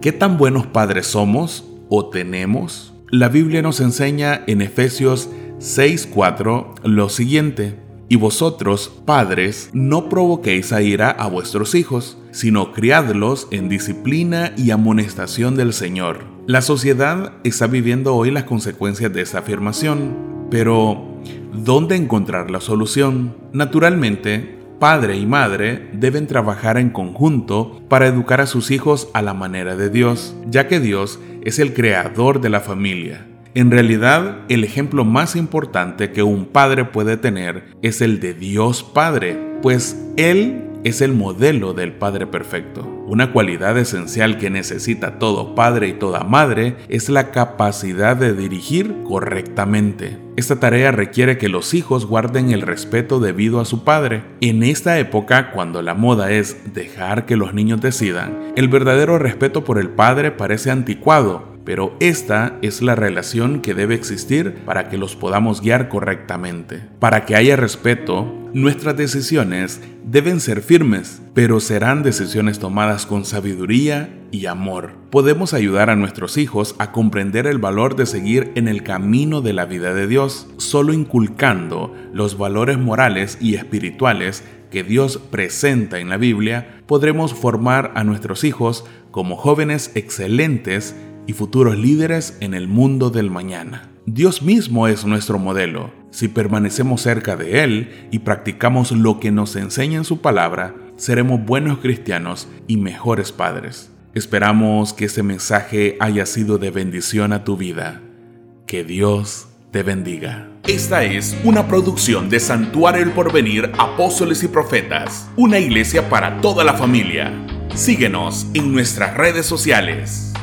¿Qué tan buenos padres somos o tenemos? La Biblia nos enseña en Efesios 6:4 lo siguiente. Y vosotros, padres, no provoquéis a ira a vuestros hijos, sino criadlos en disciplina y amonestación del Señor. La sociedad está viviendo hoy las consecuencias de esta afirmación, pero ¿dónde encontrar la solución? Naturalmente, padre y madre deben trabajar en conjunto para educar a sus hijos a la manera de Dios, ya que Dios es el creador de la familia. En realidad, el ejemplo más importante que un padre puede tener es el de Dios Padre, pues Él es el modelo del Padre perfecto. Una cualidad esencial que necesita todo padre y toda madre es la capacidad de dirigir correctamente. Esta tarea requiere que los hijos guarden el respeto debido a su padre. En esta época, cuando la moda es dejar que los niños decidan, el verdadero respeto por el padre parece anticuado pero esta es la relación que debe existir para que los podamos guiar correctamente. Para que haya respeto, nuestras decisiones deben ser firmes, pero serán decisiones tomadas con sabiduría y amor. Podemos ayudar a nuestros hijos a comprender el valor de seguir en el camino de la vida de Dios, solo inculcando los valores morales y espirituales que Dios presenta en la Biblia, podremos formar a nuestros hijos como jóvenes excelentes y futuros líderes en el mundo del mañana. Dios mismo es nuestro modelo. Si permanecemos cerca de Él y practicamos lo que nos enseña en su palabra, seremos buenos cristianos y mejores padres. Esperamos que este mensaje haya sido de bendición a tu vida. Que Dios te bendiga. Esta es una producción de Santuario El Porvenir, Apóstoles y Profetas, una iglesia para toda la familia. Síguenos en nuestras redes sociales.